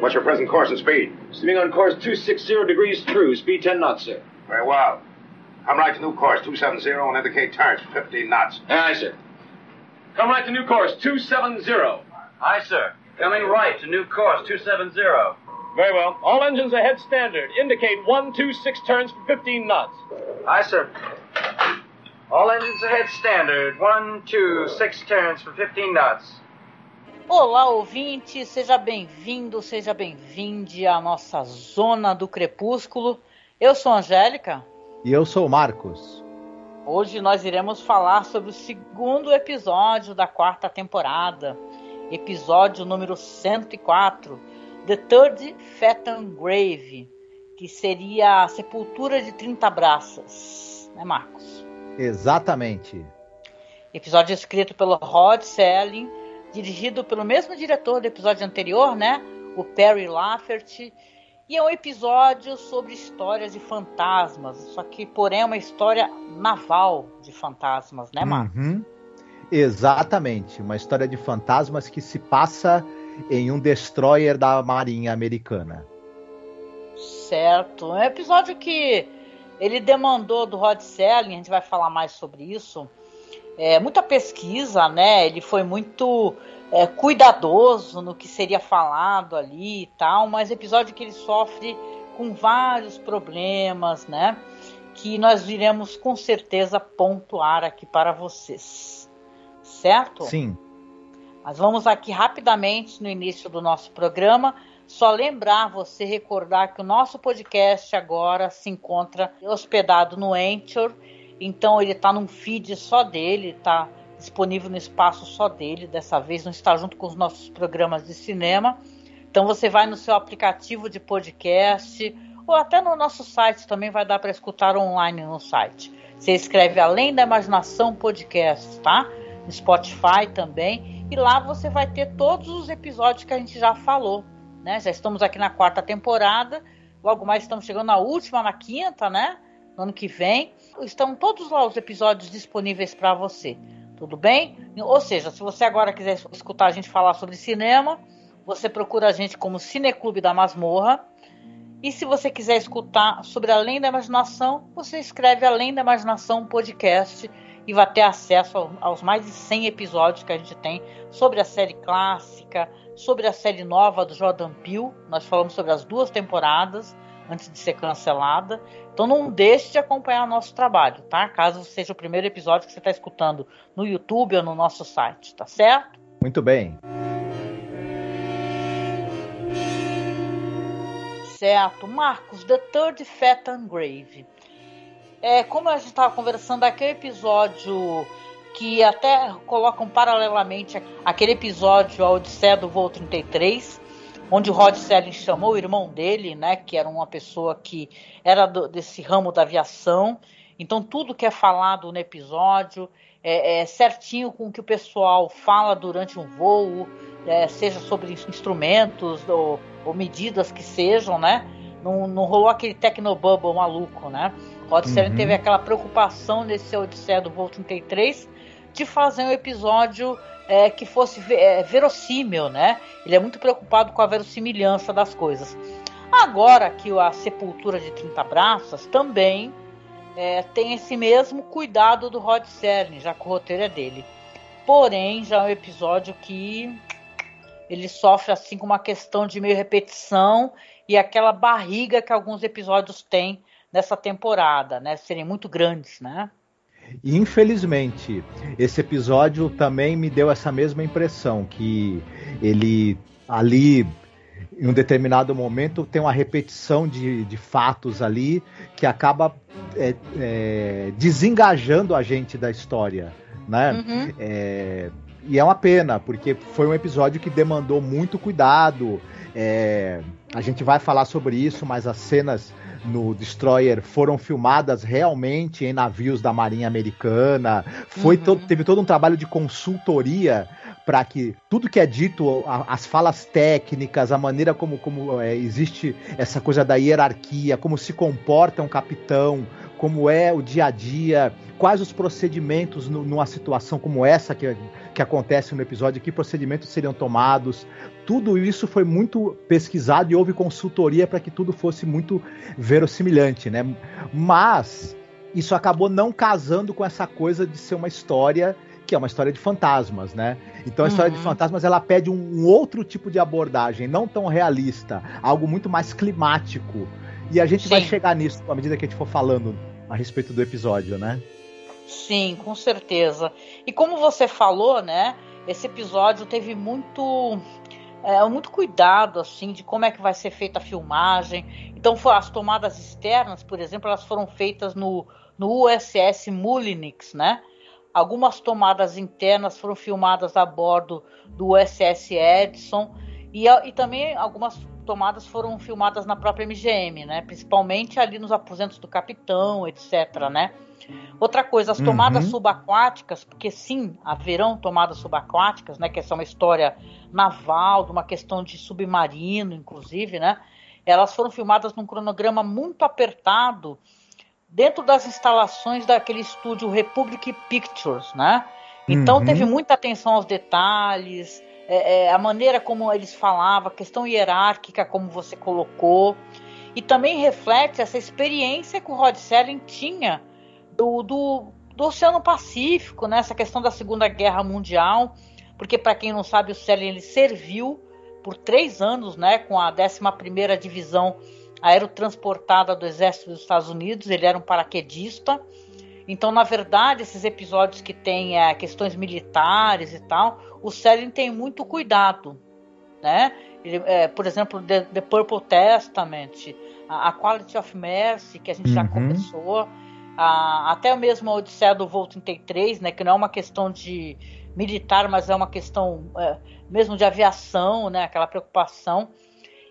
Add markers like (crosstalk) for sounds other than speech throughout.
What's your present course and speed? Steaming on course 260 degrees true, speed 10 knots, sir. Very well. Come right to new course 270 and indicate turns 15 knots. Aye, sir. Come right to new course 270. Aye, sir. Coming right to new course 270. Very well. All engines ahead standard. Indicate 126 turns for 15 knots. Aye, sir. All engines ahead standard. One, two, six turns for 15 knots. Olá, ouvinte, seja bem-vindo, seja bem-vinde à nossa Zona do Crepúsculo. Eu sou a Angélica. E eu sou o Marcos. Hoje nós iremos falar sobre o segundo episódio da quarta temporada, episódio número 104, The Third Phaeton Grave, que seria a sepultura de 30 braças, né, Marcos? Exatamente. Episódio escrito pelo Rod Selling, dirigido pelo mesmo diretor do episódio anterior, né? O Perry Lafferty. E é um episódio sobre histórias de fantasmas, só que, porém, é uma história naval de fantasmas, né, Marcos? Uhum. Exatamente. Uma história de fantasmas que se passa em um destroyer da Marinha Americana. Certo. É um episódio que ele demandou do Rod Serling, a gente vai falar mais sobre isso. É, muita pesquisa, né? Ele foi muito é, cuidadoso no que seria falado ali e tal, mas episódio que ele sofre com vários problemas, né? Que nós iremos com certeza pontuar aqui para vocês. Certo? Sim. Mas vamos aqui rapidamente no início do nosso programa. Só lembrar você, recordar que o nosso podcast agora se encontra hospedado no Anchor. Então ele está num feed só dele, está disponível no espaço só dele. Dessa vez não está junto com os nossos programas de cinema. Então você vai no seu aplicativo de podcast ou até no nosso site também vai dar para escutar online no site. Você escreve Além da Imaginação Podcast, tá? No Spotify também. E lá você vai ter todos os episódios que a gente já falou. Né? Já estamos aqui na quarta temporada. Logo mais estamos chegando na última, na quinta, né? No ano que vem. Estão todos lá os episódios disponíveis para você. Tudo bem? Ou seja, se você agora quiser escutar a gente falar sobre cinema, você procura a gente como Cineclube da Masmorra. E se você quiser escutar sobre Além da Imaginação, você escreve Além da Imaginação Podcast e vai ter acesso aos mais de 100 episódios que a gente tem sobre a série clássica, sobre a série nova do Jordan Peele. Nós falamos sobre as duas temporadas antes de ser cancelada. Então não deixe de acompanhar nosso trabalho, tá? Caso seja o primeiro episódio que você está escutando no YouTube ou no nosso site, tá certo? Muito bem. Certo. Marcos, The Third Phaeton Grave. É, como a gente estava conversando, aquele episódio que até colocam paralelamente aquele episódio A Odisseia do Voo 33, onde o Rod Serling chamou o irmão dele, né, que era uma pessoa que era do, desse ramo da aviação. Então tudo que é falado no episódio é, é certinho com o que o pessoal fala durante um voo, é, seja sobre instrumentos ou, ou, medidas que sejam, né? Não, não rolou aquele tecnobubble maluco, né? Rod Serling uhum. teve aquela preocupação nesse Odisseia do Voo 33 de fazer um episódio é, que fosse é, verossímil, né? Ele é muito preocupado com a verossimilhança das coisas. Agora que a Sepultura de 30 Braças também é, tem esse mesmo cuidado do Rod Serling, já que o roteiro é dele. Porém, já é um episódio que ele sofre assim com uma questão de meio repetição e aquela barriga que alguns episódios têm nessa temporada, né? Serem muito grandes, né? E infelizmente, esse episódio também me deu essa mesma impressão, que ele ali, em um determinado momento, tem uma repetição de, de fatos ali que acaba é, é, desengajando a gente da história, né? Uhum. É, e é uma pena, porque foi um episódio que demandou muito cuidado. É, a gente vai falar sobre isso, mas as cenas no Destroyer foram filmadas realmente em navios da Marinha Americana. Foi uhum. teve todo um trabalho de consultoria para que tudo que é dito, as falas técnicas, a maneira como, como é, existe essa coisa da hierarquia, como se comporta um capitão, como é o dia a dia, quais os procedimentos numa situação como essa que, que acontece no episódio, que procedimentos seriam tomados. Tudo isso foi muito pesquisado e houve consultoria para que tudo fosse muito verossimilhante, né? Mas isso acabou não casando com essa coisa de ser uma história que é uma história de fantasmas, né? Então a história de uhum. fantasmas ela pede um, um, outro tipo de abordagem, não tão realista, algo muito mais climático. E a gente Sim. vai chegar nisso à medida que a gente for falando a respeito do episódio, né? Sim, com certeza. E como você falou, né? Esse episódio teve muito é, muito cuidado assim de como é que vai ser feita a filmagem. Então as tomadas externas, por exemplo, elas foram feitas no, no USS Mullinix, né? Algumas tomadas internas foram filmadas a bordo do USS Edson e, e também algumas tomadas foram filmadas na própria MGM, né? Principalmente ali nos aposentos do capitão, etc, né? Outra coisa, as tomadas uhum. subaquáticas, porque sim, haverão tomadas subaquáticas, né? Que essa é uma história naval, de uma questão de submarino, inclusive, né? Elas foram filmadas num cronograma muito apertado dentro das instalações daquele estúdio Republic Pictures, né? Então uhum. teve muita atenção aos detalhes, é, é, a maneira como eles falavam, a questão hierárquica, como você colocou, e também reflete essa experiência que o Rod Serling tinha do, do, do Oceano Pacífico, né? Essa questão da Segunda Guerra Mundial, porque para quem não sabe, o Serling ele serviu por três anos, né? Com a 11ª Divisão aerotransportada do Exército dos Estados Unidos, ele era um paraquedista. Então, na verdade, esses episódios que têm é, questões militares e tal, o Selling tem muito cuidado, né? Ele, é, por exemplo, The, The, Purple Testament, a, a, Quality of Mercy, que a gente uhum. já começou, a, até mesmo a Odisseia do Voo 33, né? Que não é uma questão de militar, mas é uma questão é, mesmo de aviação, né? Aquela preocupação.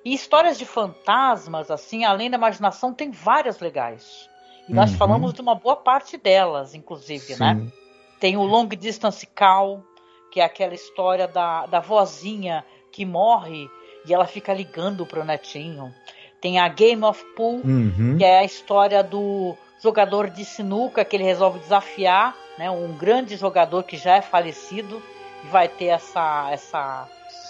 E histórias de fantasmas, assim, além da imaginação, tem várias legais. E nós uhum. falamos de uma boa parte delas, inclusive, né? Sim. né? Tem o Long Distance Call, que é aquela história da, da vozinha que morre e ela fica ligando pro netinho. Tem a Game of Pool, uhum. que é a história do jogador de sinuca que ele resolve desafiar, né? Um grande jogador que já é falecido e vai ter essa essa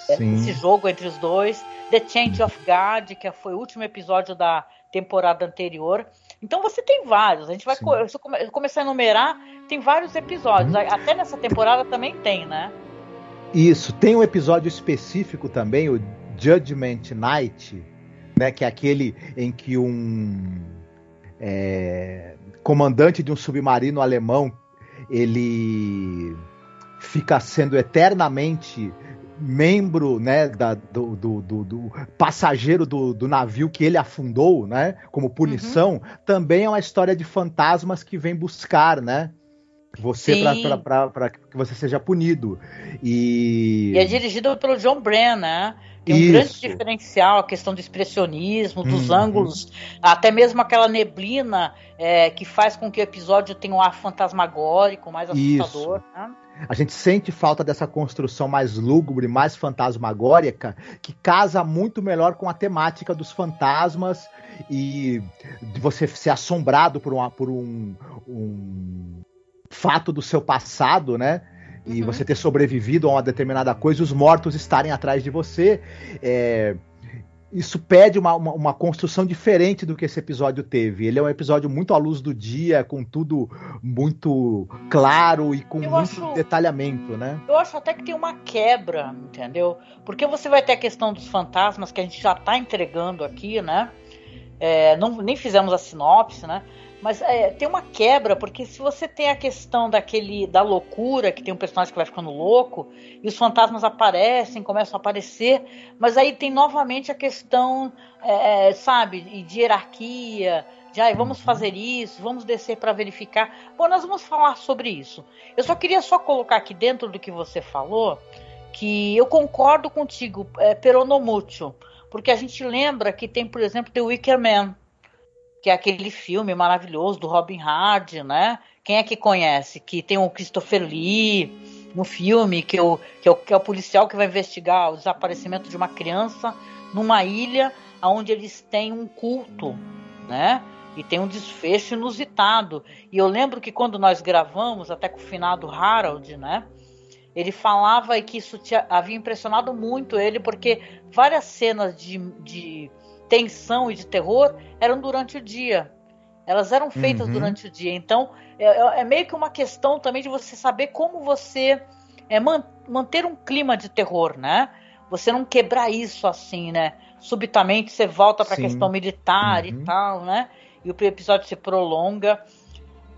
esse jogo entre os dois. The Change of God, que foi o último episódio da temporada anterior. Então você tem vários. A gente vai co se eu começar a enumerar, tem vários episódios. Hum. Até nessa temporada também tem, né? Isso. Tem um episódio específico também, o Judgment Night, né? Que é aquele em que um é, comandante de um submarino alemão ele fica sendo eternamente membro né, da, do, do, do, do, passageiro do, do navio que ele afundou, né, como punição, uhum. também é uma história de fantasmas que vem buscar, né, você para que você seja punido. E... e é dirigido pelo John Brennan, né? Tem um Isso. grande diferencial, a questão do expressionismo, dos uhum. ângulos, até mesmo aquela neblina é, que faz com que o episódio tenha um ar fantasmagórico, mais assustador. Né? A gente sente falta dessa construção mais lúgubre, mais fantasmagórica, que casa muito melhor com a temática dos fantasmas e de você ser assombrado por, uma, por um, um fato do seu passado, né? E uhum. você ter sobrevivido a uma determinada coisa e os mortos estarem atrás de você. É, isso pede uma, uma, uma, construção diferente do que esse episódio teve. Ele é um episódio muito à luz do dia, com tudo muito claro e com eu muito acho, detalhamento, né? Eu acho até que tem uma quebra, entendeu? Porque você vai ter a questão dos fantasmas que a gente já está entregando aqui, né? É, não, nem fizemos a sinopse, né? Mas é, tem uma quebra, porque se você tem a questão daquele da loucura, que tem um personagem que vai ficando louco, e os fantasmas aparecem, começam a aparecer, mas aí tem novamente a questão, é, é sabe, de hierarquia, de ah, vamos fazer isso, vamos descer para verificar. Bom, nós vamos falar sobre isso. Eu só queria só colocar aqui dentro do que você falou, que eu concordo contigo, é, peronomútil, porque a gente lembra que tem, por exemplo, The Wicker Man, que é aquele filme maravilhoso do Robin Hard, né? Quem é que conhece? Que tem o Christopher Lee no filme, que, o, que, é o, que é o policial que vai investigar o desaparecimento de uma criança numa ilha onde eles têm um culto, né? E tem um desfecho inusitado. E eu lembro que quando nós gravamos, até com o finado Harold, né? Ele falava que isso tinha, havia impressionado muito ele, porque várias cenas de, de tensão e de terror eram durante o dia. Elas eram feitas uhum. durante o dia. Então, é, é, é, meio que uma questão também de você saber como você é, man, manter um clima de terror, né? Você não quebrar isso assim, né? Subitamente você volta para a questão militar uhum. e tal, né? E o episódio se prolonga.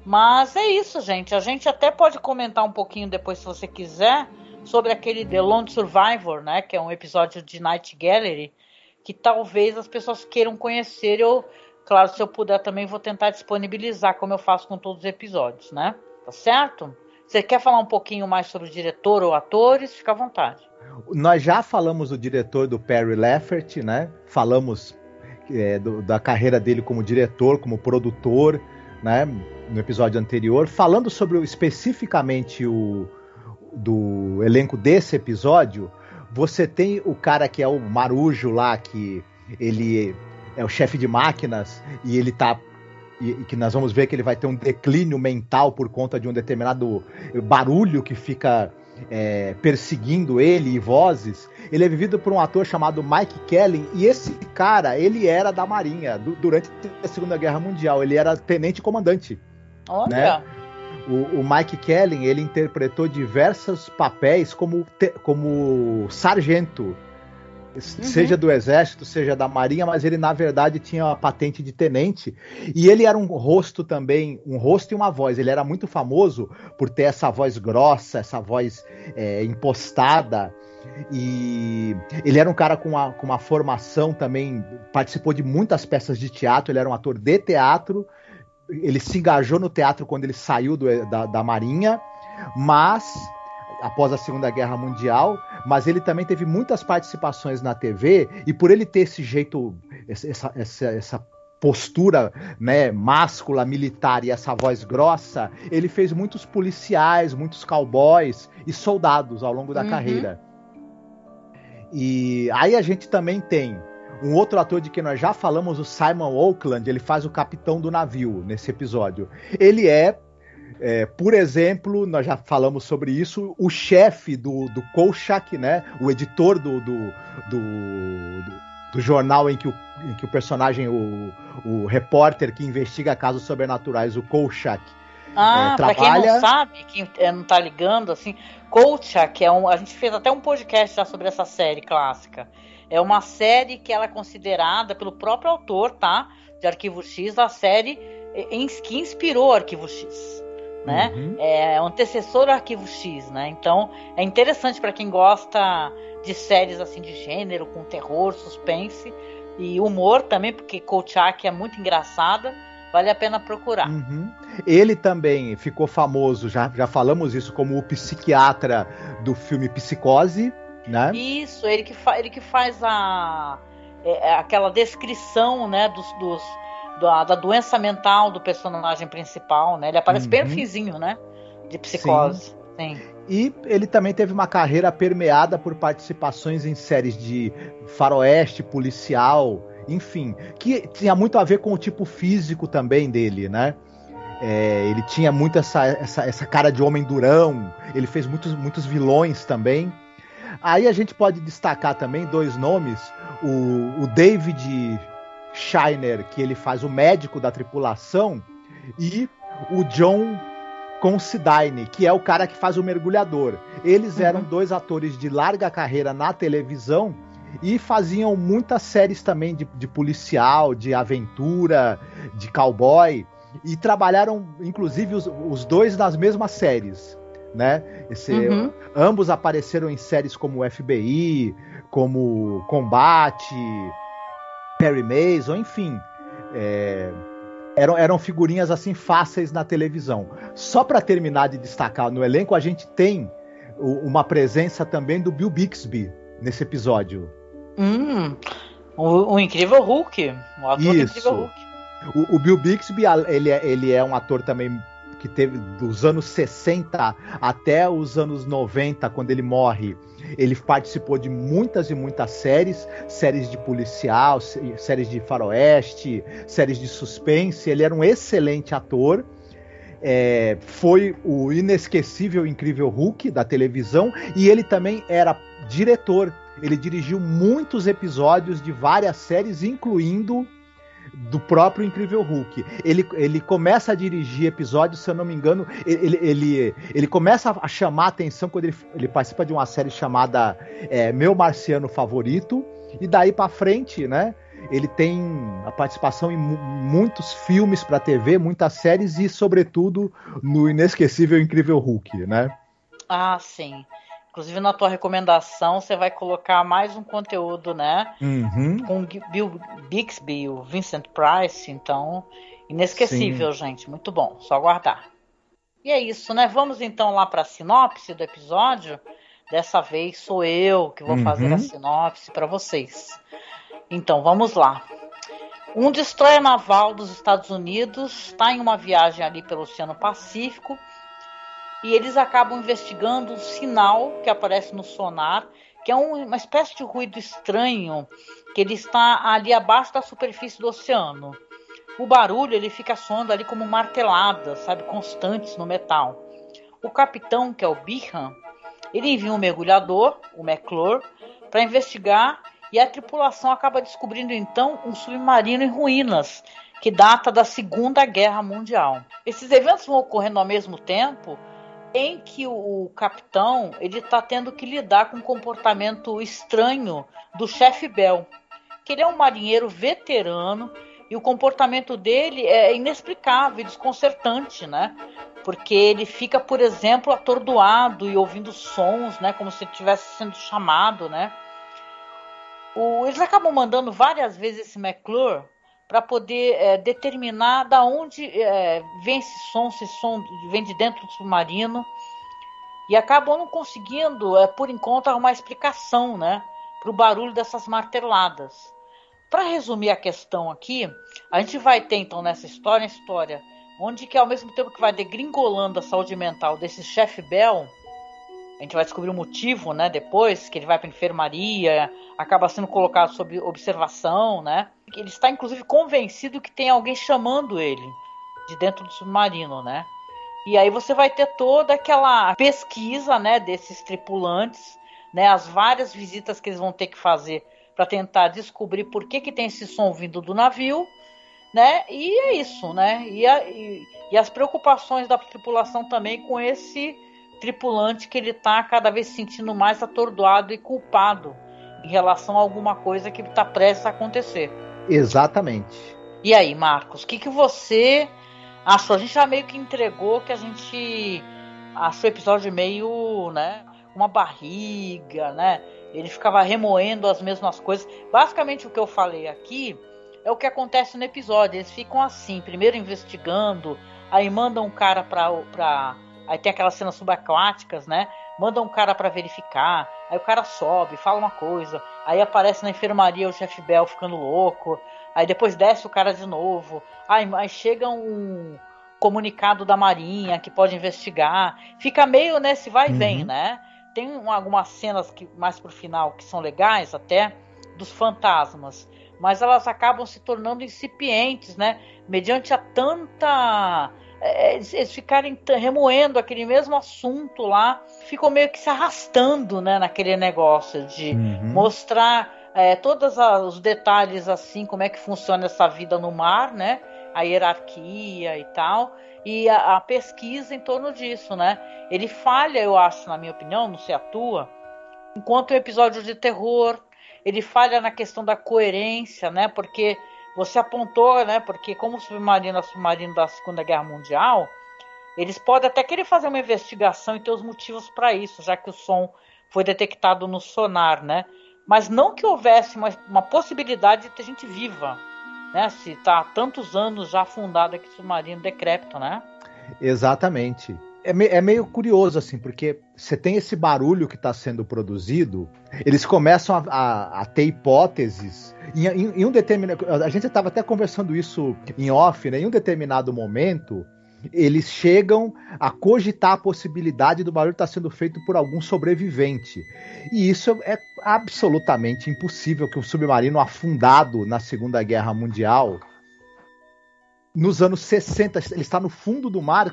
Mas é isso, gente. A gente até pode comentar um pouquinho depois, se você quiser, sobre aquele The Lone Survivor, né? Que é um episódio de Night Gallery, que talvez as pessoas queiram conhecer. Eu, claro, se eu puder também vou tentar disponibilizar, como eu faço com todos os episódios, né? Tá certo? Você quer falar um pouquinho mais sobre o diretor ou atores? Fica à vontade. Nós já falamos do diretor do Perry Leffert, né? Falamos é, do, da carreira dele como diretor, como produtor, né? no episódio anterior, falando sobre especificamente o do elenco desse episódio, você tem o cara que é o Marujo lá, que ele é o chefe de máquinas e ele tá e, que nós vamos ver que ele vai ter um declínio mental por conta de um determinado barulho que fica é, perseguindo ele e vozes. Ele é vivido por um ator chamado Mike Kelly e esse cara ele era da Marinha do, durante a Segunda Guerra Mundial. Ele era tenente comandante. Olha. Né? O, o, Mike Kelly ele interpretou diversos papéis como, te, como sargento, uhum. seja do exército, seja da marinha, mas ele na verdade tinha a patente de tenente e ele era um rosto também, um rosto e uma voz. Ele era muito famoso por ter essa voz grossa, essa voz é, impostada. E ele era um cara com uma, com uma formação também, participou de muitas peças de teatro, ele era um ator de teatro ele se engajou no teatro quando ele saiu do, da, da Marinha, mas após a Segunda Guerra Mundial, mas ele também teve muitas participações na TV e por ele ter esse jeito, essa, essa, essa postura né, máscula, militar e essa voz grossa, ele fez muitos policiais, muitos cowboys e soldados ao longo da uhum. carreira. E aí a gente também tem um outro ator de quem nós já falamos, o Simon Oakland, ele faz o capitão do navio nesse episódio. Ele é, é por exemplo, nós já falamos sobre isso, o chefe do, do Kolchak, né? O editor do, do, do, do jornal em que o, em que o personagem, o, o repórter que investiga casos sobrenaturais, o Kolchak, ah, é, trabalha... pra quem não sabe, quem é, não tá ligando, assim, Kolchak é um. A gente fez até um podcast já sobre essa série clássica. É uma série que ela é considerada pelo próprio autor, tá? De Arquivo X, a série que inspirou Arquivo X. Né? Uhum. É o antecessor do Arquivo X, né? Então é interessante para quem gosta de séries assim de gênero, com terror, suspense e humor também, porque Kolchak é muito engraçada, vale a pena procurar. Uhum. Ele também ficou famoso, já, já falamos isso, como o psiquiatra do filme Psicose, né? Isso, ele que, ele que faz a, é, é, aquela descrição né, dos, dos da, da, doença mental do personagem principal, né? Ele aparece uhum. bem no finzinho, né? De psicose. Sim. Sim. E ele também teve uma carreira permeada por participações em séries de faroeste, policial, enfim, que tinha muito a ver com o tipo físico também dele, né? É, ele tinha muito essa, essa, essa cara de homem durão, ele fez muitos, muitos vilões também. Aí a gente pode destacar também dois nomes: o, o David Shiner, que ele faz o médico da tripulação, e o John Considine, que é o cara que faz o mergulhador. Eles uhum. eram dois atores de larga carreira na televisão e faziam muitas séries também de, de policial, de aventura, de cowboy. E trabalharam, inclusive, os, os dois nas mesmas séries né? Esse, uhum. Ambos apareceram em séries como FBI, como Combate, Perry Mason, enfim. É, eram, eram figurinhas assim fáceis na televisão. Só para terminar de destacar no elenco, a gente tem o, uma presença também do Bill Bixby nesse episódio. Hum, o, o incrível Hulk, o ator Isso. incrível Hulk. O, o Bill Bixby, ele, é, ele é um ator também que teve dos anos 60 até os anos 90, quando ele morre, ele participou de muitas e muitas séries, séries de policial, séries de faroeste, séries de suspense. Ele era um excelente ator. É, foi o inesquecível Incrível Hulk da televisão e ele também era diretor. Ele dirigiu muitos episódios de várias séries, incluindo do próprio Incrível Hulk. Ele, ele começa a dirigir episódios, se eu não me engano, ele, ele, ele começa a chamar a atenção quando ele, ele participa de uma série chamada é, Meu Marciano Favorito, e daí para frente, né? Ele tem a participação em muitos filmes para TV, muitas séries e, sobretudo, no inesquecível Incrível Hulk, né? Ah, sim. Inclusive na tua recomendação você vai colocar mais um conteúdo, né? Uhum. Com Bill Bixby, o Vincent Price, então inesquecível, Sim. gente, muito bom, só aguardar. E é isso, né? Vamos então lá para a sinopse do episódio. Dessa vez sou eu que vou uhum. fazer a sinopse para vocês. Então vamos lá. Um destroyer naval dos Estados Unidos está em uma viagem ali pelo Oceano Pacífico e eles acabam investigando um sinal que aparece no sonar, que é um, uma espécie de ruído estranho que ele está ali abaixo da superfície do oceano. O barulho ele fica soando ali como marteladas, sabe, constantes no metal. O capitão, que é o Bihan, ele envia um mergulhador, o McClure, para investigar e a tripulação acaba descobrindo então um submarino em ruínas que data da Segunda Guerra Mundial. Esses eventos vão ocorrendo ao mesmo tempo em que o capitão ele está tendo que lidar com um comportamento estranho do chefe Bell, que ele é um marinheiro veterano e o comportamento dele é inexplicável, desconcertante, né? Porque ele fica, por exemplo, atordoado e ouvindo sons, né? Como se estivesse sendo chamado, né? O, eles acabam mandando várias vezes esse McClure para poder é, determinar da onde é, vem esse som, se esse som vem de dentro do submarino. E acabam não conseguindo, é, por enquanto, uma explicação né, para o barulho dessas marteladas. Para resumir a questão aqui, a gente vai ter então nessa história, história onde que ao mesmo tempo que vai degringolando a saúde mental desse chefe Bell, a gente vai descobrir o motivo, né, depois, que ele vai para enfermaria, acaba sendo colocado sob observação, né? Ele está inclusive convencido que tem alguém chamando ele de dentro do submarino, né? E aí você vai ter toda aquela pesquisa, né, desses tripulantes, né, as várias visitas que eles vão ter que fazer para tentar descobrir por que que tem esse som vindo do navio, né? E é isso, né? E, a, e, e as preocupações da tripulação também com esse tripulante que ele está cada vez se sentindo mais atordoado e culpado em relação a alguma coisa que está prestes a acontecer. Exatamente. E aí, Marcos, o que, que você achou? A gente já meio que entregou que a gente achou o episódio meio, né, uma barriga, né? Ele ficava remoendo as mesmas coisas. Basicamente o que eu falei aqui é o que acontece no episódio. Eles ficam assim, primeiro investigando, aí mandam um cara para Aí tem aquelas cenas subaquáticas, né? Manda um cara para verificar. Aí o cara sobe, fala uma coisa. Aí aparece na enfermaria o chefe Bell ficando louco. Aí depois desce o cara de novo. Aí, aí chega um comunicado da Marinha que pode investigar. Fica meio nesse vai e vem, uhum. né? Tem algumas cenas que mais pro final que são legais até dos fantasmas, mas elas acabam se tornando incipientes, né? Mediante a tanta eles ficarem remoendo aquele mesmo assunto lá, ficam meio que se arrastando né, naquele negócio de uhum. mostrar é, todos os detalhes assim, como é que funciona essa vida no mar, né? A hierarquia e tal, e a, a pesquisa em torno disso, né? Ele falha, eu acho, na minha opinião, não se atua, enquanto um episódio de terror, ele falha na questão da coerência, né? Porque você apontou, né? Porque como o submarino é submarino da Segunda Guerra Mundial, eles podem até querer fazer uma investigação e ter os motivos para isso, já que o som foi detectado no sonar, né? Mas não que houvesse uma, uma possibilidade de ter gente viva, né? Se está há tantos anos já afundado aquele submarino decrépito, né? Exatamente. É, me, é, meio curioso, assim, porque você tem esse barulho que está sendo produzido, eles começam a, a, a ter hipóteses. Em, em, em, um determinado. A gente estava até conversando isso em off, né? Em um determinado momento, eles chegam a cogitar a possibilidade do barulho estar sendo feito por algum sobrevivente. E isso é absolutamente impossível que um submarino afundado na Segunda Guerra Mundial nos anos 60, ele está no fundo do mar,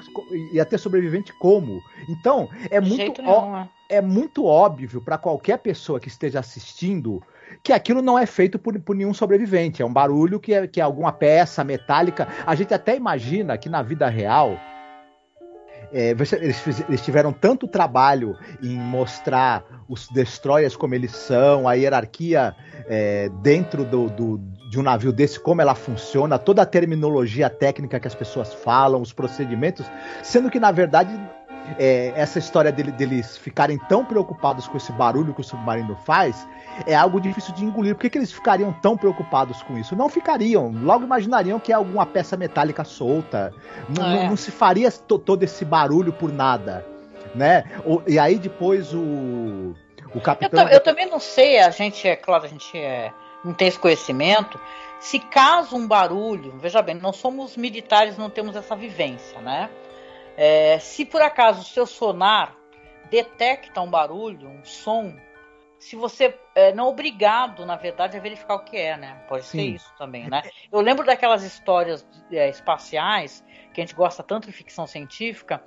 e até sobrevivente como? Então, é muito, ó, é. é muito óbvio para qualquer pessoa que esteja assistindo que aquilo não é feito por, por nenhum sobrevivente. É um barulho que é, que é alguma peça metálica. A gente até imagina que na vida real. É, eles, eles, tiveram tanto trabalho em mostrar os destroyers como eles são, a hierarquia é, dentro do, do, de um navio desse, como ela funciona, toda a terminologia técnica que as pessoas falam, os procedimentos, sendo que na verdade é, essa história dele, deles ficarem tão preocupados com esse barulho que o submarino faz é algo difícil de engolir. Por que, que eles ficariam tão preocupados com isso? Não ficariam. Logo imaginariam que é alguma peça metálica solta. Não, é. não se faria todo esse barulho por nada. Né? O, e aí depois o, o capitão. Eu, eu, também não sei, a gente, é claro, a gente é, não tem esse conhecimento. Se caso um barulho, veja bem, não somos militares, não temos essa vivência, né? É, se por acaso o seu sonar detecta um barulho, um som, se você é, não é obrigado, na verdade, a verificar o que é, né? Pode Sim. ser isso também, né? Eu lembro daquelas histórias é, espaciais que a gente gosta tanto de ficção científica,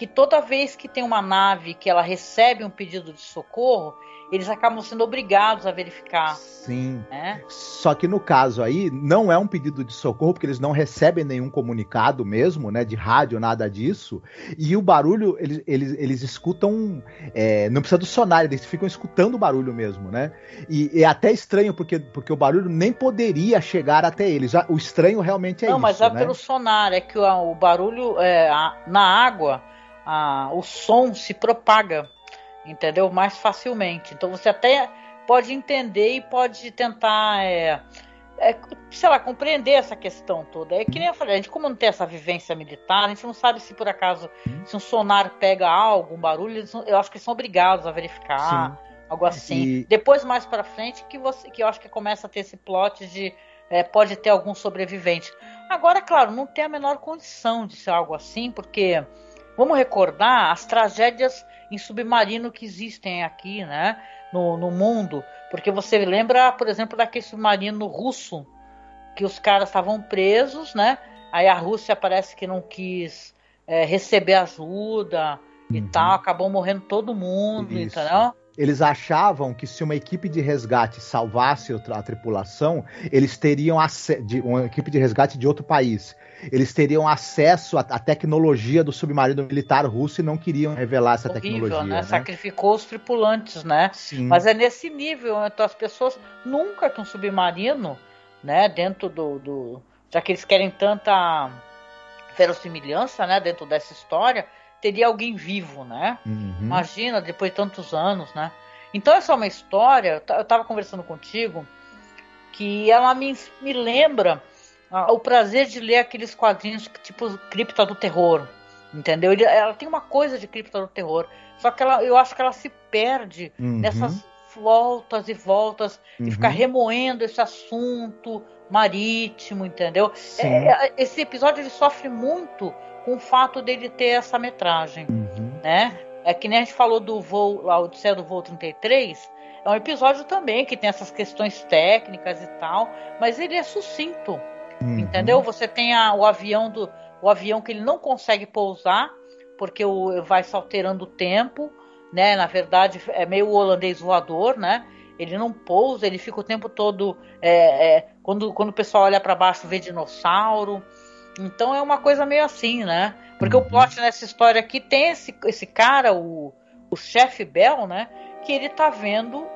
que toda vez que tem uma nave que ela recebe um pedido de socorro, eles acabam sendo obrigados a verificar. Sim. Né? Só que no caso aí, não é um pedido de socorro, porque eles não recebem nenhum comunicado mesmo, né? De rádio, nada disso. E o barulho, eles, eles, eles escutam. É, não precisa do sonar, eles ficam escutando o barulho mesmo, né? E é até estranho, porque, porque o barulho nem poderia chegar até eles. O estranho realmente é não, isso. Não, mas é né? pelo sonar, é que o, o barulho é, a, na água, a, o som se propaga entendeu? Mais facilmente. Então você até pode entender e pode tentar, é, é, sei lá, compreender essa questão toda. É que nem eu falei, a gente como não tem essa vivência militar, a gente não sabe se por acaso, se um sonar pega algo, um barulho, eu acho que eles são obrigados a verificar. Sim. Algo assim. E... Depois, mais para frente, que, você, que eu acho que começa a ter esse plot de é, pode ter algum sobrevivente. Agora, claro, não tem a menor condição de ser algo assim, porque vamos recordar as tragédias em submarino que existem aqui, né? No, no mundo. Porque você lembra, por exemplo, daquele submarino russo, que os caras estavam presos, né? Aí a Rússia parece que não quis é, receber ajuda uhum. e tal, acabou morrendo todo mundo, Isso. entendeu? Eles achavam que se uma equipe de resgate salvasse a tripulação, eles teriam de uma equipe de resgate de outro país eles teriam acesso à, à, tecnologia do submarino militar russo e não queriam revelar essa Horrível, tecnologia. Né? né? Sacrificou os tripulantes, né? Sim. Mas é nesse nível, então as pessoas nunca que um submarino, né, dentro do, do já que eles querem tanta verossimilhança, né, dentro dessa história, teria alguém vivo, né? Uhum. Imagina depois de tantos anos, né? Então essa é uma história. Eu estava conversando contigo que ela me, me lembra o prazer de ler aqueles quadrinhos tipo Cripta do Terror. Entendeu? ela tem uma coisa de Cripta do Terror. Só que ela, eu acho que ela se perde uhum. nessas voltas e voltas uhum. e ficar remoendo esse assunto marítimo, entendeu? É, é, esse episódio ele sofre muito com o fato dele ter essa metragem, uhum. né? É que nem a gente falou do voo, a Odisseia do voo 33, é um episódio também que tem essas questões técnicas e tal, mas ele é sucinto. Uhum. Entendeu? Você tem a, o avião do o avião que ele não consegue pousar porque o, vai se alterando o tempo, né? Na verdade é meio holandês voador, né? Ele não pousa, ele fica o tempo todo é, é, quando, quando o pessoal olha para baixo vê dinossauro. Então é uma coisa meio assim, né? Porque uhum. o plot nessa história aqui tem esse, esse cara, o, o chefe Bell, né? Que ele tá vendo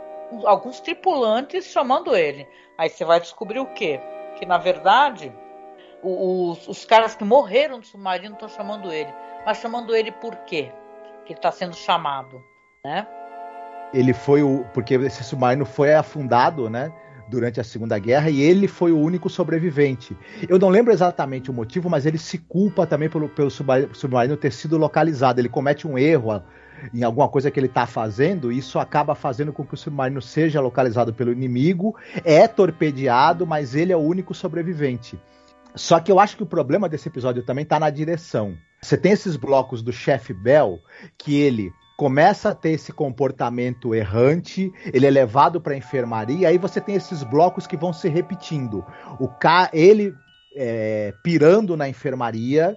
alguns tripulantes chamando ele. Aí você vai descobrir o quê? que na verdade os, os caras que morreram no submarino estão chamando ele. Mas chamando ele por quê? Que ele está sendo chamado, né? Ele foi o. Porque esse submarino foi afundado, né? Durante a Segunda Guerra e ele foi o único sobrevivente. Eu não lembro exatamente o motivo, mas ele se culpa também pelo, pelo submarino ter sido localizado. Ele comete um erro em alguma coisa que ele está fazendo, e isso acaba fazendo com que o submarino seja localizado pelo inimigo, é torpedeado, mas ele é o único sobrevivente. Só que eu acho que o problema desse episódio também está na direção. Você tem esses blocos do chefe Bell que ele começa a ter esse comportamento errante, ele é levado para a enfermaria, aí você tem esses blocos que vão se repetindo. O ca... ele é, pirando na enfermaria,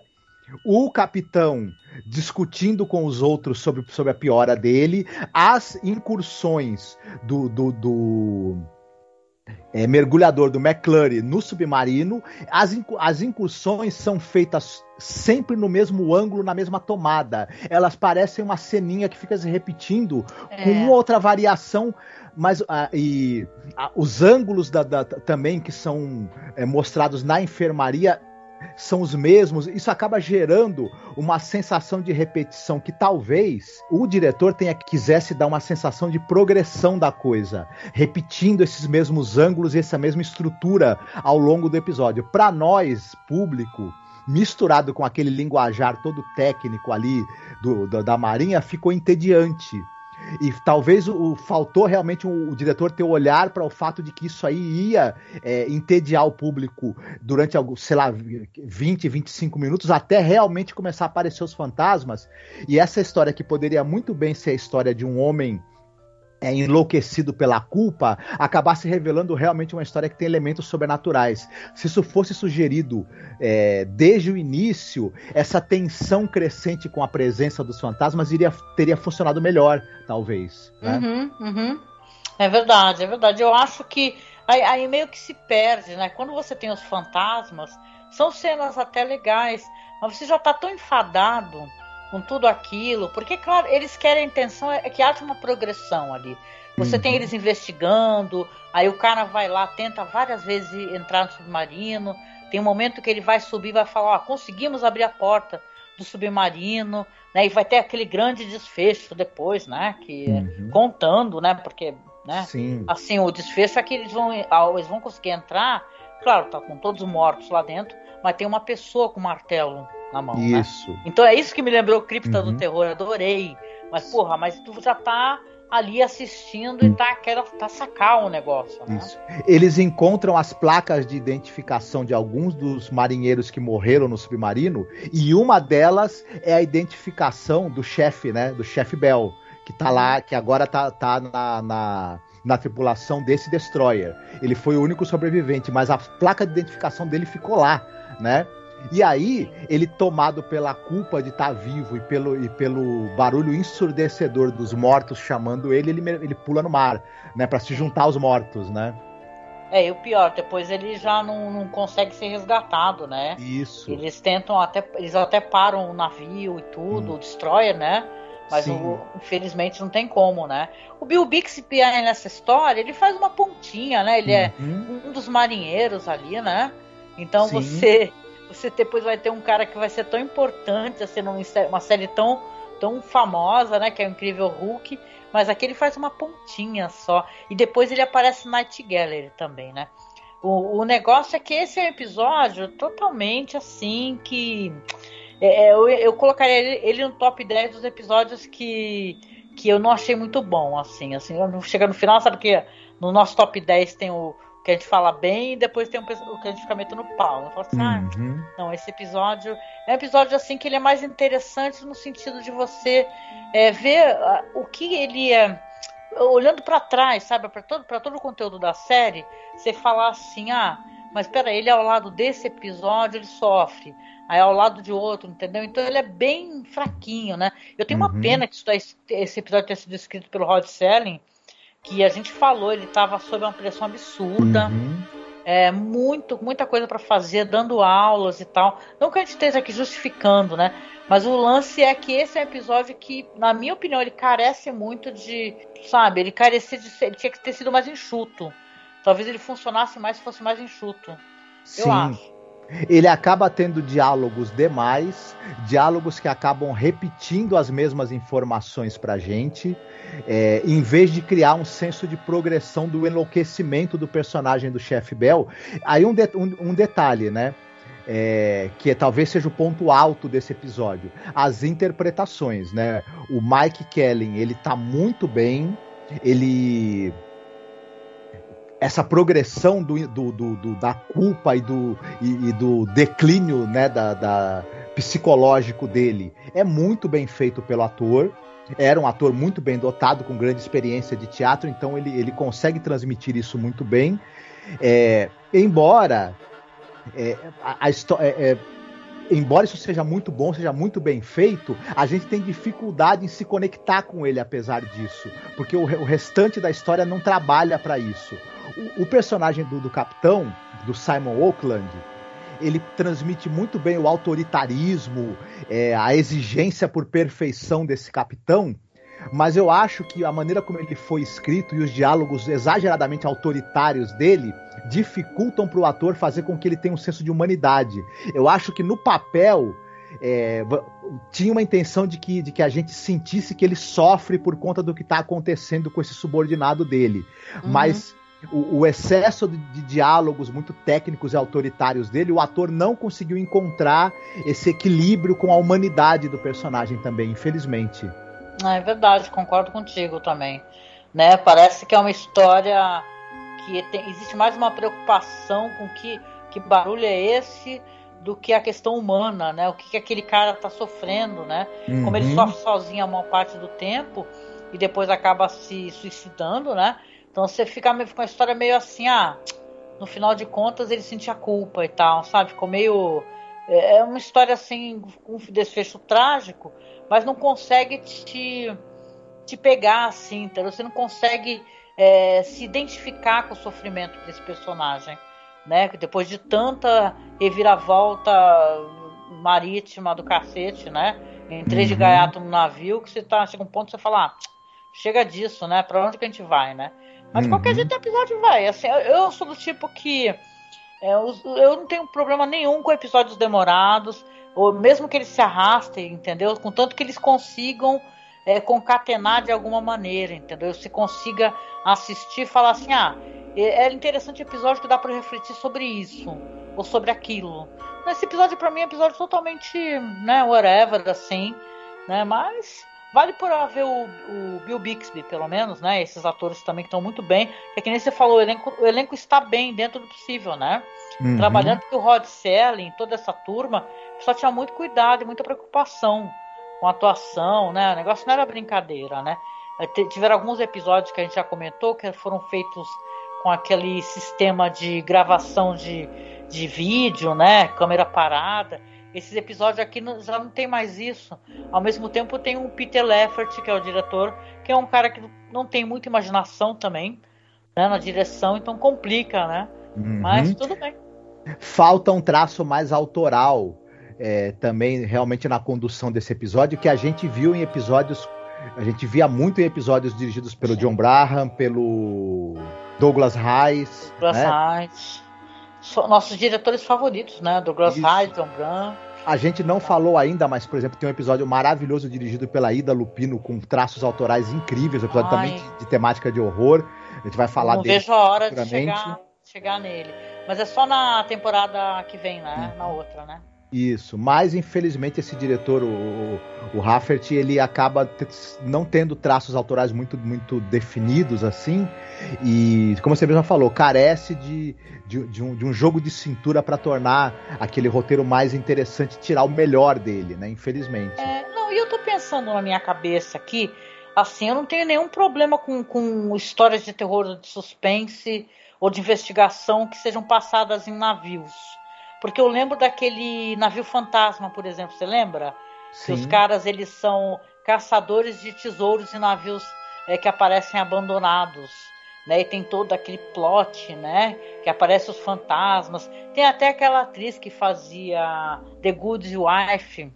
o capitão discutindo com os outros sobre, sobre a piora dele, as incursões do, do, do é, mergulhador do McClure no submarino, as, as incursões são feitas sempre no mesmo ângulo, na mesma tomada. Elas parecem uma ceninha que fica se repetindo é. com uma outra variação mas ah, e ah, os ângulos da, da, também que são é, mostrados na enfermaria são os mesmos, isso acaba gerando uma sensação de repetição que talvez o diretor tenha quisesse dar uma sensação de progressão da coisa, repetindo esses mesmos ângulos e essa mesma estrutura ao longo do episódio. Para nós, público, misturado com aquele linguajar todo técnico ali do, do da Marinha, ficou entediante. E talvez o, faltou realmente o, diretor ter o olhar para o fato de que isso aí ia é, entediar o público durante, sei lá, 20, 25 minutos, até realmente começar a aparecer os fantasmas. E essa história que poderia muito bem ser a história de um homem é, enlouquecido pela culpa, acabasse revelando realmente uma história que tem elementos sobrenaturais. Se isso fosse sugerido é, desde o início, essa tensão crescente com a presença dos fantasmas iria, teria funcionado melhor, talvez. Né? Uhum, uhum. É verdade, é verdade. Eu acho que aí, aí meio que se perde, né? Quando você tem os fantasmas, são cenas até legais, mas você já está tão enfadado com tudo aquilo, porque, claro, eles querem a intenção é que haja uma progressão ali. Você uhum. tem eles investigando, aí o cara vai lá, tenta várias vezes entrar no submarino. Tem um momento que ele vai subir vai falar: Ó, conseguimos abrir a porta do submarino, né? E vai ter aquele grande desfecho depois, né? Que uhum. contando, né? Porque, né? Sim. Assim, o desfecho é que eles vão, ah, eles vão conseguir entrar. Claro, tá com todos mortos lá dentro, mas tem uma pessoa com martelo na mão. Né? Isso. Né? Então é isso que me lembrou Cripta uhum. do Terror, adorei. Mas, porra, mas tu já tá ali assistindo e tá quero tá sacar o negócio. Né? Isso. Eles encontram as placas de identificação de alguns dos marinheiros que morreram no submarino e uma delas é a identificação do chefe, né? Do chefe Bell, que tá lá, que agora tá, tá na, na, na tripulação desse destroyer. Ele foi o único sobrevivente, mas a placa de identificação dele ficou lá, né? E aí, ele tomado pela culpa de estar tá vivo e pelo, e pelo barulho ensurdecedor dos mortos chamando ele, ele, ele pula no mar, né? para se juntar aos mortos, né? É, e o pior, depois ele já não, não consegue ser resgatado, né? Isso. Eles tentam até. Eles até param o navio e tudo, hum. o destroyer, né? Mas o, infelizmente não tem como, né? O Bill Bixby nessa história, ele faz uma pontinha, né? Ele é uhum. é um dos marinheiros ali, né? Então Sim. você você depois vai ter um cara que vai ser tão importante, assim, numa série tão, tão famosa, né? Que é o Incrível Hulk, mas aqui ele faz uma pontinha só. E depois ele aparece Night Gallery também, né? O, o negócio é que esse é um episódio totalmente assim que. É, é eu, eu colocaria ele, ele no top 10 dos episódios que, que eu não achei muito bom, assim. assim chega no final, sabe que no nosso top 10 tem o que a gente fala bem e depois tem um, o que a gente fica metendo pau. Eu falo assim, ah, uhum. ah, não, esse episódio é um episódio assim que ele é mais interessante no sentido de você é, ver uh, o que ele é. Olhando para trás, sabe, para todo, pra todo o conteúdo da série, você falar assim, ah, mas pera, ele ao lado desse episódio ele sofre, aí ao lado de outro, entendeu? Então ele é bem fraquinho, né? Eu tenho uhum. uma pena que isso, esse episódio tenha sido escrito pelo Rod Selling, que a gente falou, ele estava sob uma pressão absurda. Uhum. É, muito, muita coisa para fazer, dando aulas e tal. Não que a gente esteja aqui justificando, né? Mas o lance é que esse é um episódio que, na minha opinião, ele carece muito de. Sabe, ele carecia de ser, ele tinha que ter sido mais enxuto. Talvez ele funcionasse mais se fosse mais enxuto. Sim. Eu acho. Ele acaba tendo diálogos demais, diálogos que acabam repetindo as mesmas informações pra gente, é, em vez de criar um senso de progressão do enlouquecimento do personagem do chefe Bell. Aí um, de, um, um detalhe, né? É, que talvez seja o ponto alto desse episódio, as interpretações, né? O Mike Kelly, ele tá muito bem, ele essa progressão do, do, do, da culpa e do, e, e do declínio né, da, da, psicológico dele é muito bem feito pelo ator. Era um ator muito bem dotado, com grande experiência de teatro, então ele, ele consegue transmitir isso muito bem. É, embora é, a, a. É, é, embora isso seja muito bom, seja muito bem feito, a gente tem dificuldade em se conectar com ele apesar disso, porque o, o restante da história não trabalha para isso. O, o personagem do, do, capitão, do Simon Oakland, ele transmite muito bem o autoritarismo, é, a exigência por perfeição desse capitão, mas eu acho que a maneira como ele foi escrito e os diálogos exageradamente autoritários dele dificultam para o ator fazer com que ele tenha um senso de humanidade. Eu acho que no papel é, tinha uma intenção de que, de que a gente sentisse que ele sofre por conta do que está acontecendo com esse subordinado dele. Uhum. Mas o, o, excesso de, de, diálogos muito técnicos e autoritários dele, o ator não conseguiu encontrar esse equilíbrio com a humanidade do personagem também, infelizmente. É verdade, concordo contigo também. Né? Parece que é uma história que tem, existe mais uma preocupação com que, que barulho é esse do que a questão humana, né? O que, que aquele cara está sofrendo, né? Uhum. Como ele uhum. sofre sozinho a maior parte do tempo e depois acaba se suicidando, né? Então você fica com a história meio assim, ah, no final de contas ele sentia culpa e tal, sabe? Ficou meio. É, é uma história assim, com um desfecho trágico, mas não consegue te, te pegar assim, entendeu? Você não consegue é, se identificar com o sofrimento desse personagem, né? Depois de tanta reviravolta marítima do cacete, né? Entrei uhum. de gaiato no navio, que você tá, chega um ponto que você fala, ah, chega disso, né? Pra onde que a gente vai, né? Mas de qualquer uhum. jeito o episódio vai. Assim, eu sou do tipo que. É, eu não tenho problema nenhum com episódios demorados, ou mesmo que eles se arrastem, entendeu? Contanto que eles consigam é, concatenar de alguma maneira, entendeu? Se consiga assistir e falar assim: ah, é, é interessante episódio que dá para refletir sobre isso, ou sobre aquilo. Esse episódio, para mim, é um episódio totalmente, né, whatever, assim, né? Mas Vale por ver o, o, Bill Bixby, pelo menos, né? Esses atores também que estão muito bem. É que nem você falou, o elenco, o elenco está bem dentro do possível, né? Uhum. Trabalhando com o Rod Serling, toda essa turma, só tinha muito cuidado e muita preocupação com a atuação, né? O negócio não era brincadeira, né? É, tiveram alguns episódios que a gente já comentou que foram feitos com aquele sistema de gravação de, de vídeo, né? Câmera parada. Esses episódios aqui não, já não tem mais isso. Ao mesmo tempo tem o Peter Leffert, que é o diretor, que é um cara que não tem muita imaginação também né, na direção, então complica, né? Uhum. Mas tudo bem. Falta um traço mais autoral é, também realmente na condução desse episódio, que a gente viu em episódios. A gente via muito em episódios dirigidos pelo. John Braham, pelo Douglas Reis. Douglas né? Reis nossos diretores favoritos, né? Douglas Hyde, John Brown. A gente não falou ainda, mas, por exemplo, tem um episódio maravilhoso dirigido pela Ida Lupino com traços autorais incríveis, um episódio Ai. também de, de, temática de horror. A gente vai falar não dele. Não vejo a hora de chegar, chegar nele. Mas é só na temporada que vem, né? Na outra, né? Isso, mas infelizmente esse diretor, o, o ele acaba não tendo traços autorais muito, muito definidos assim, e como você mesmo falou, carece de, de, de, um, de um jogo de cintura para tornar aquele roteiro mais interessante, tirar o melhor dele, né? Infelizmente. É, não, e eu tô pensando na minha cabeça aqui, assim, eu não tenho nenhum problema com, com histórias de terror, de suspense ou de investigação que sejam passadas em navios porque eu lembro daquele navio fantasma, por exemplo, você lembra? Sim. Que os caras eles são caçadores de tesouros e navios é, que aparecem abandonados. Né, e tem todo aquele plot, né? Que aparece os fantasmas. Tem até aquela atriz que fazia The Good Wife.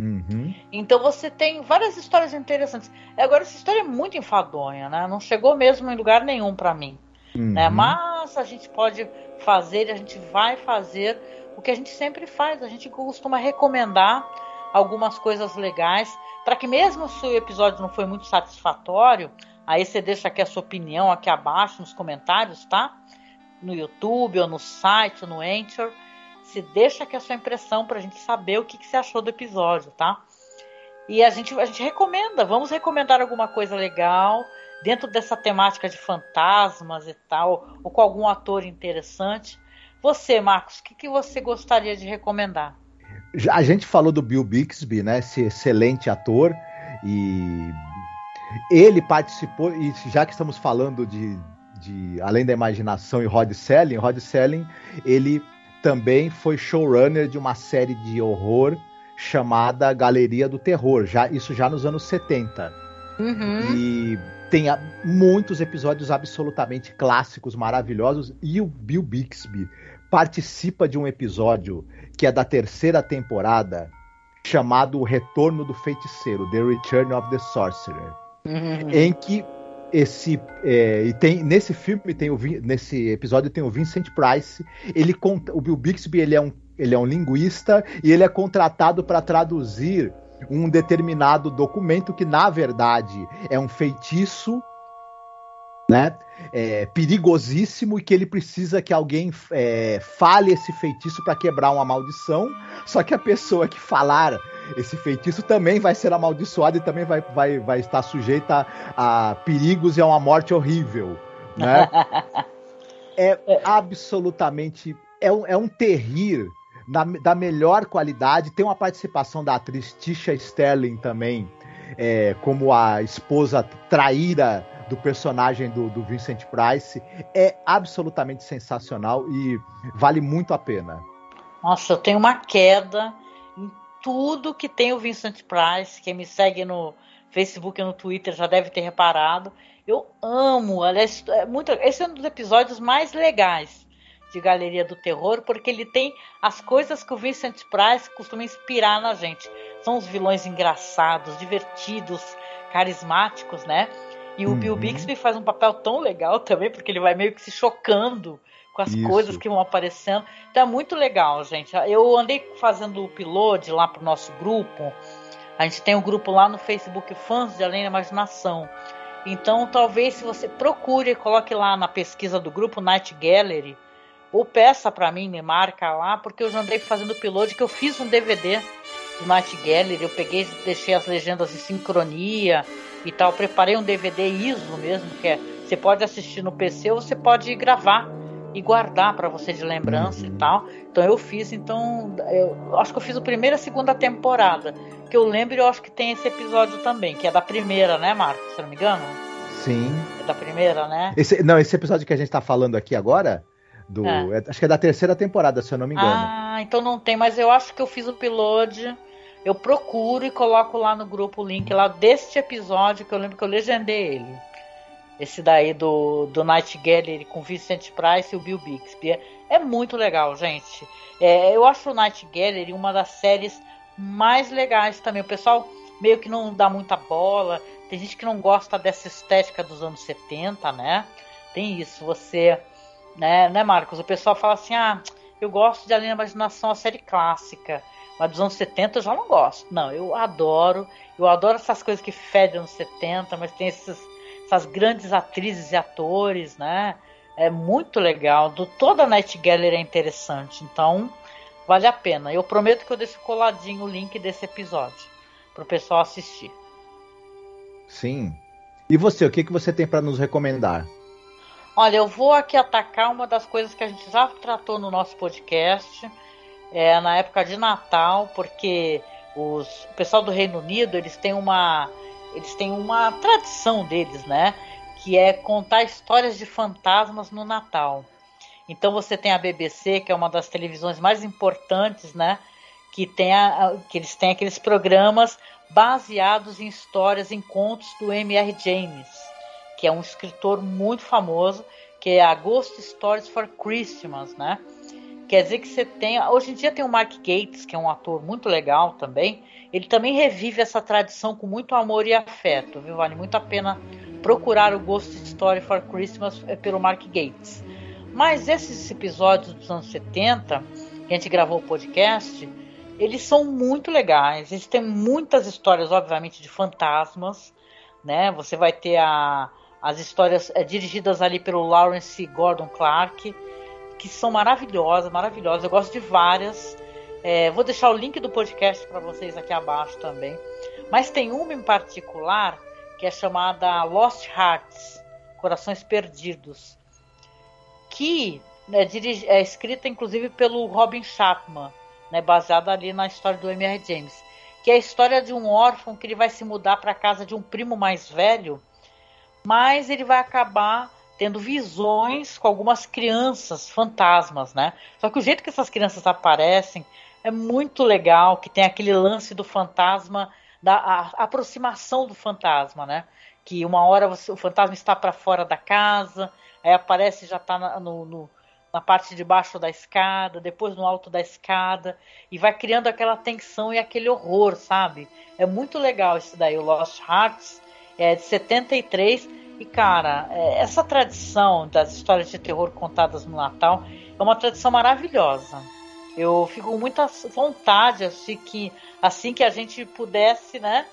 Uhum. Então você tem várias histórias interessantes. Agora essa história é muito enfadonha, né? Não chegou mesmo em lugar nenhum para mim. Né? Uhum. Né? Mas a gente pode fazer, a gente vai fazer o que a gente sempre faz, a gente costuma recomendar algumas coisas legais, para que mesmo se o episódio não foi muito satisfatório, aí você deixa aqui a sua opinião aqui abaixo nos comentários, tá? No YouTube, ou no site, ou no Anchor. Se deixa aqui a sua impressão para a gente saber o que, que você achou do episódio, tá? E a gente, a gente recomenda, vamos recomendar alguma coisa legal dentro dessa temática de fantasmas e tal, ou com algum ator interessante. Você, Marcos, o que, que você gostaria de recomendar? A gente falou do Bill Bixby, né? Esse excelente ator. E ele participou, e já que estamos falando de, de Além da Imaginação e Rod Selling, Rod Selling, ele também foi showrunner de uma série de horror chamada Galeria do Terror, já, isso já nos anos 70. Uhum. E tem muitos episódios absolutamente clássicos, maravilhosos, e o Bill Bixby participa de um episódio que é da terceira temporada, chamado O Retorno do Feiticeiro, The Return of the Sorcerer, uhum. em que esse é, e tem nesse filme tem o nesse episódio tem o Vincent Price ele o Bill Bixby ele é um ele é um linguista e ele é contratado para traduzir um determinado documento que na verdade é um feitiço né? É, perigosíssimo e que ele precisa que alguém é, fale esse feitiço para quebrar uma maldição. Só que a pessoa que falar esse feitiço também vai ser amaldiçoada e também vai, vai, vai estar sujeita a, a perigos e a uma morte horrível. Né? (laughs) é absolutamente. É um, é um terrir na, da melhor qualidade. Tem uma participação da atriz Tisha Sterling também, é, como a esposa traíra do personagem do, do Vincent Price é absolutamente sensacional e vale muito a pena. Nossa, eu tenho uma queda em tudo que tem o Vincent Price. Quem me segue no Facebook e no Twitter já deve ter reparado. Eu amo, aliás, é muito, esse é um dos episódios mais legais de Galeria do Terror, porque ele tem as coisas que o Vincent Price costuma inspirar na gente. São os vilões engraçados, divertidos, carismáticos, né? E o uhum. Bill Bixby faz um papel tão legal também, porque ele vai meio que se chocando com as Isso. coisas que vão aparecendo. Então é muito legal, gente. Eu andei fazendo o upload lá pro nosso grupo. A gente tem um grupo lá no Facebook Fãs de Além da Imaginação. Então, talvez se você procure, coloque lá na pesquisa do grupo Night Gallery, ou peça para mim, me marca lá, porque eu já andei fazendo upload que eu fiz um DVD do Night Gallery, eu peguei, deixei as legendas em sincronia, e tal. Preparei um DVD ISO mesmo, que é você pode assistir no PC ou você pode gravar e guardar para você de lembrança e tal. Então eu fiz, então eu acho que eu fiz a primeira e a segunda temporada. Que eu lembro, eu acho que tem esse episódio também, que é da primeira, né, Marcos? Se não me engano. Sim. É da primeira, né? Esse, não, esse episódio que a gente tá falando aqui agora, do, é. É, acho que é da terceira temporada, se eu não me engano. Ah, então não tem, mas eu acho que eu fiz o piloto eu procuro e coloco lá no grupo o link lá deste episódio que eu lembro que eu legendei ele. Esse daí do, do Night Gallery com Vincent Price e o Bill Bixby. É, é muito legal, gente. É, eu acho o Night Gallery uma das séries mais legais também. O pessoal meio que não dá muita bola. Tem gente que não gosta dessa estética dos anos 70, né? Tem isso. Você, né, né Marcos? O pessoal fala assim: ah, eu gosto de Além da Imaginação, a série clássica. Mas dos anos 70 eu já não gosto. Não, eu adoro. Eu adoro essas coisas que fedem anos 70, mas tem esses, essas grandes atrizes e atores, né? É muito legal. Do, toda a Night Gallery é interessante. Então, vale a pena. Eu prometo que eu deixo coladinho o link desse episódio para o pessoal assistir. Sim. E você, o que, que você tem para nos recomendar? Olha, eu vou aqui atacar uma das coisas que a gente já tratou no nosso podcast, é, na época de Natal, porque os, o pessoal do Reino Unido eles têm uma eles têm uma tradição deles, né? Que é contar histórias de fantasmas no Natal. Então você tem a BBC, que é uma das televisões mais importantes, né? Que, tem a, que eles têm aqueles programas baseados em histórias, em contos do M.R. James, que é um escritor muito famoso, que é a Ghost Stories for Christmas, né? Quer dizer que você tem. Hoje em dia tem o Mark Gates, que é um ator muito legal também. Ele também revive essa tradição com muito amor e afeto, viu? Vale muito a pena procurar o Ghost Story for Christmas é, pelo Mark Gates. Mas esses episódios dos anos 70, que a gente gravou o podcast, eles são muito legais. Eles têm muitas histórias, obviamente, de fantasmas, né? Você vai ter a, as histórias é, dirigidas ali pelo Lawrence Gordon Clark, que são maravilhosas, maravilhosas. Eu gosto de várias. É, vou deixar o link do podcast para vocês aqui abaixo também. Mas tem uma em particular que é chamada Lost Hearts, Corações Perdidos, que é, é escrita inclusive pelo Robin Chapman, né, baseada ali na história do M.R. James, que é a história de um órfão que ele vai se mudar para a casa de um primo mais velho, mas ele vai acabar tendo visões com algumas crianças fantasmas, né? Só que o jeito que essas crianças aparecem é muito legal, que tem aquele lance do fantasma, da aproximação do fantasma, né? Que uma hora você, o fantasma está para fora da casa, aí aparece já está no, no, na parte de baixo da escada, depois no alto da escada, e vai criando aquela tensão e aquele horror, sabe? É muito legal isso daí, o Lost Hearts, é de 73, e cara, é, essa tradição das histórias de terror contadas no Natal é uma tradição maravilhosa. Eu fico com muita vontade assim que assim que a gente pudesse, né,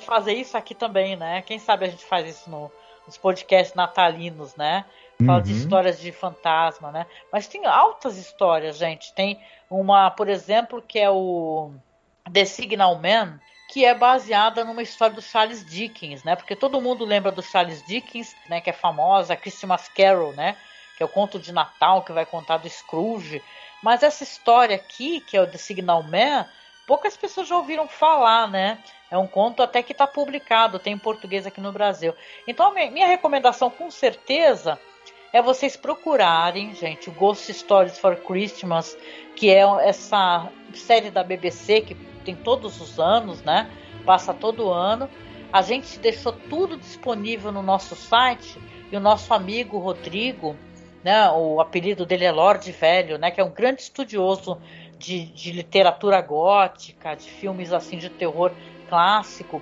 fazer isso aqui também, né? Quem sabe a gente faz isso no, nos podcasts natalinos, né? Fala uhum. de histórias de fantasma, né? Mas tem altas histórias, gente. Tem uma, por exemplo, que é o The Signal Man, que é baseada numa história do Charles Dickens, né? Porque todo mundo lembra do Charles Dickens, né? Que é famosa, Christmas Carol, né? Que é o conto de Natal que vai contar do Scrooge. Mas essa história aqui, que é o The Signal Man, poucas pessoas já ouviram falar, né? É um conto até que está publicado, tem em português aqui no Brasil. Então, minha recomendação, com certeza, é vocês procurarem, gente, o Ghost Stories for Christmas, que é essa série da BBC que tem todos os anos, né? Passa todo ano. A gente deixou tudo disponível no nosso site e o nosso amigo Rodrigo, né? O apelido dele é Lorde Velho, né? Que é um grande estudioso de, de literatura gótica, de filmes assim de terror clássico.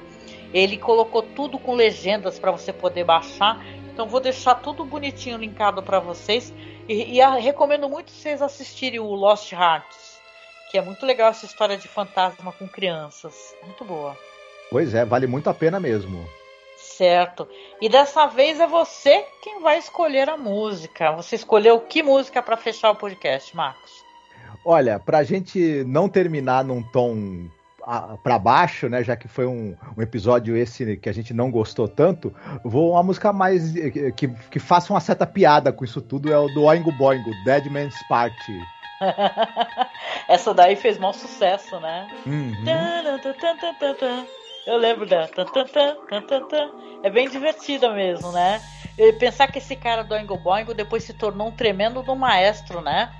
Ele colocou tudo com legendas para você poder baixar então vou deixar tudo bonitinho linkado para vocês e, e a, recomendo muito vocês assistirem o Lost Hearts, que é muito legal essa história de fantasma com crianças, muito boa. Pois é, vale muito a pena mesmo. Certo. E dessa vez é você quem vai escolher a música. Você escolheu que música para fechar o podcast, Marcos? Olha, para a gente não terminar num tom para baixo, né? Já que foi um, um, episódio esse que a gente não gostou tanto, vou uma música mais que, que faça uma certa piada com isso tudo é o do Oingo Boingo, Dead Man's Party. (laughs) Essa daí fez mau sucesso, né? Uhum. Eu lembro dela. É bem divertida mesmo, né? Pensar que esse cara do Oingo Boingo depois se tornou um tremendo do maestro, né?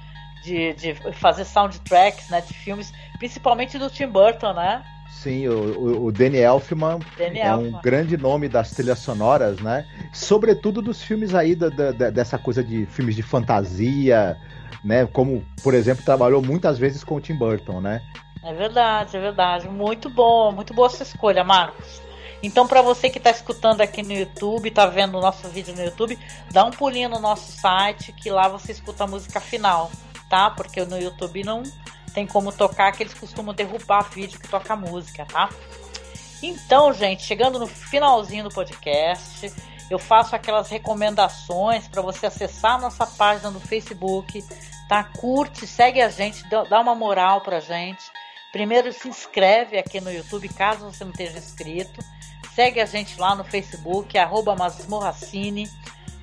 De, de fazer soundtracks, né? De filmes Principalmente do Tim Burton, né? Sim, o, o Danny Elfman Danny é Elfman. um grande nome das trilhas sonoras, né? Sobretudo dos filmes aí da, da, dessa coisa de filmes de fantasia, né? Como, por exemplo, trabalhou muitas vezes com o Tim Burton, né? É verdade, é verdade. Muito bom, muito boa essa escolha, Marcos. Então, para você que está escutando aqui no YouTube, está vendo o nosso vídeo no YouTube, dá um pulinho no nosso site, que lá você escuta a música final, tá? Porque no YouTube não tem como tocar, que eles costumam derrubar vídeo que toca música, tá? Então, gente, chegando no finalzinho do podcast, eu faço aquelas recomendações para você acessar a nossa página no Facebook, tá? Curte, segue a gente, dá uma moral pra gente. Primeiro se inscreve aqui no YouTube, caso você não esteja inscrito. Segue a gente lá no Facebook, arroba Masmorracine.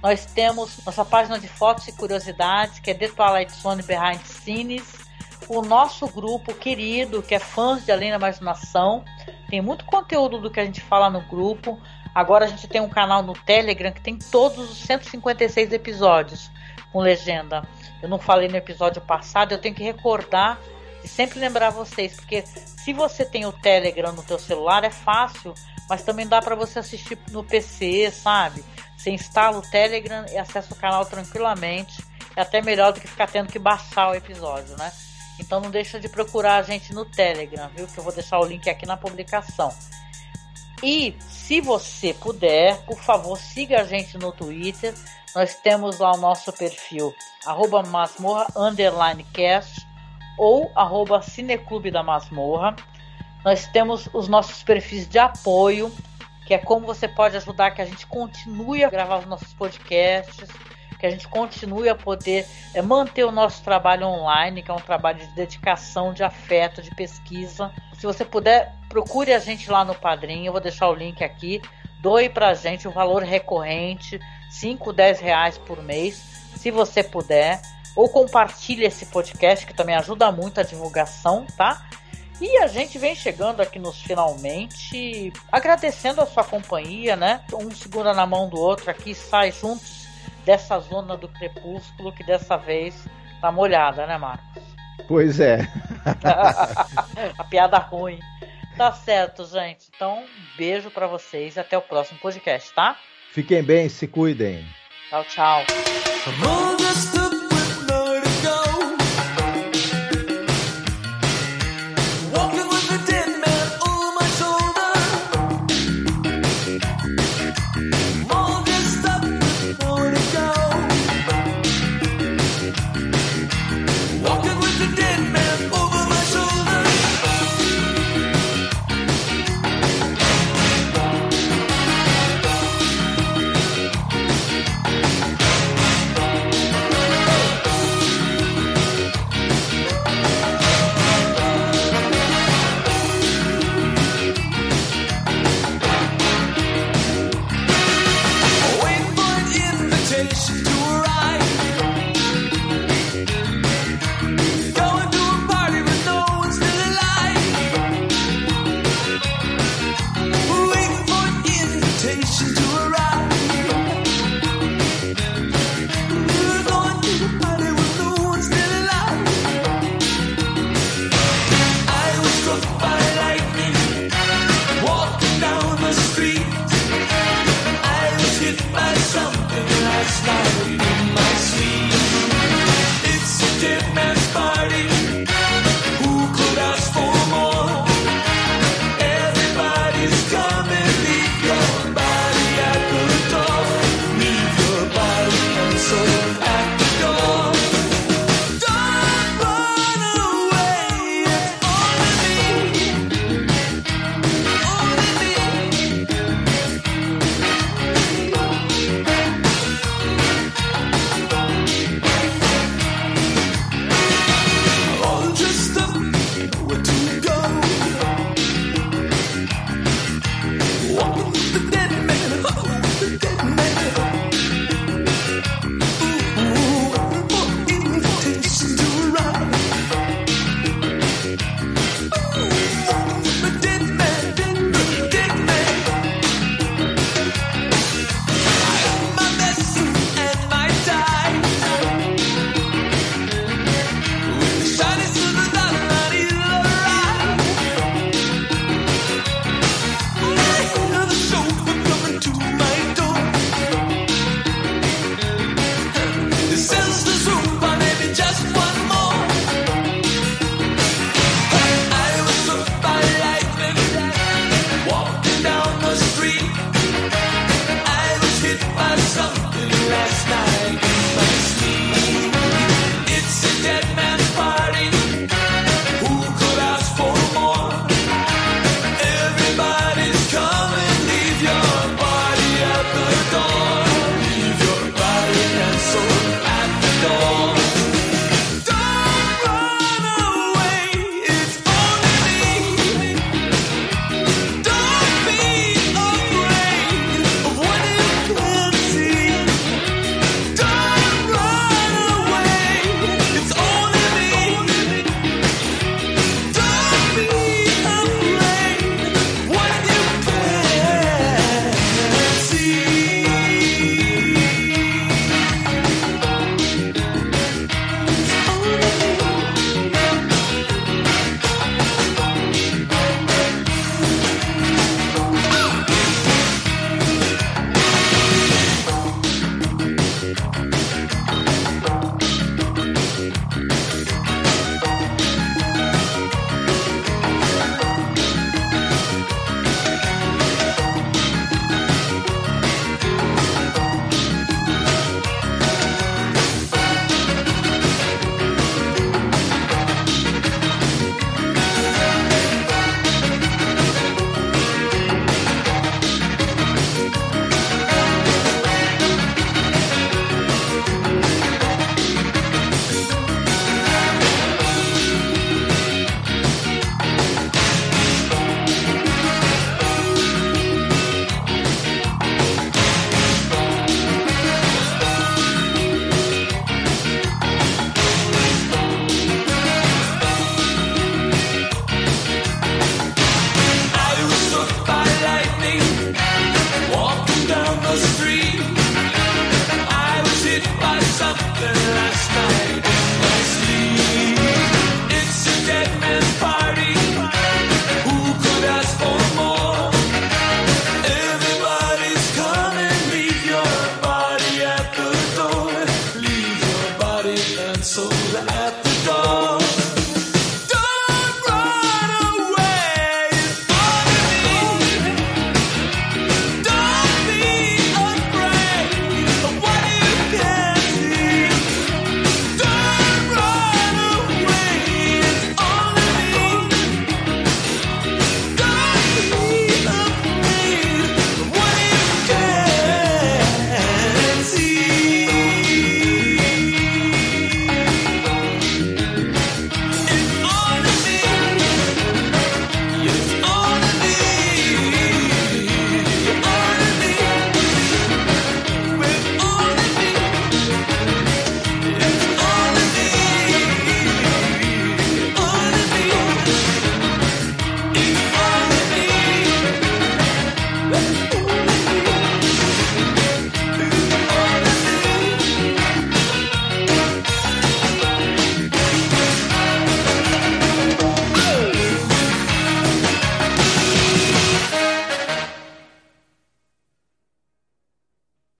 Nós temos nossa página de fotos e curiosidades, que é The Twilight Zone Behind Scenes o nosso grupo querido, que é fãs de Além da Imaginação. Tem muito conteúdo do que a gente fala no grupo. Agora a gente tem um canal no Telegram que tem todos os 156 episódios com legenda. Eu não falei no episódio passado, eu tenho que recordar e sempre lembrar vocês, porque se você tem o Telegram no teu celular é fácil, mas também dá para você assistir no PC, sabe? Você instala o Telegram e acessa o canal tranquilamente. É até melhor do que ficar tendo que baixar o episódio, né? Então não deixa de procurar a gente no Telegram, viu? Que eu vou deixar o link aqui na publicação. E se você puder, por favor, siga a gente no Twitter. Nós temos lá o nosso perfil, arroba masmorra, cast, ou arroba Cineclube da Masmorra. Nós temos os nossos perfis de apoio, que é como você pode ajudar que a gente continue a gravar os nossos podcasts, que a gente continue a poder é, manter o nosso trabalho online, que é um trabalho de dedicação, de afeto, de pesquisa. Se você puder, procure a gente lá no Padrinho, eu vou deixar o link aqui. Doe pra gente o valor recorrente, 5, 10 reais por mês, se você puder. Ou compartilhe esse podcast, que também ajuda muito a divulgação, tá? E a gente vem chegando aqui nos finalmente, agradecendo a sua companhia, né? Um segura na mão do outro aqui, sai juntos dessa zona do crepúsculo que dessa vez tá molhada, né, Marcos? Pois é. (laughs) a piada ruim. Tá certo, gente. Então, um beijo para vocês e até o próximo podcast, tá? Fiquem bem, se cuidem. Tchau, tchau.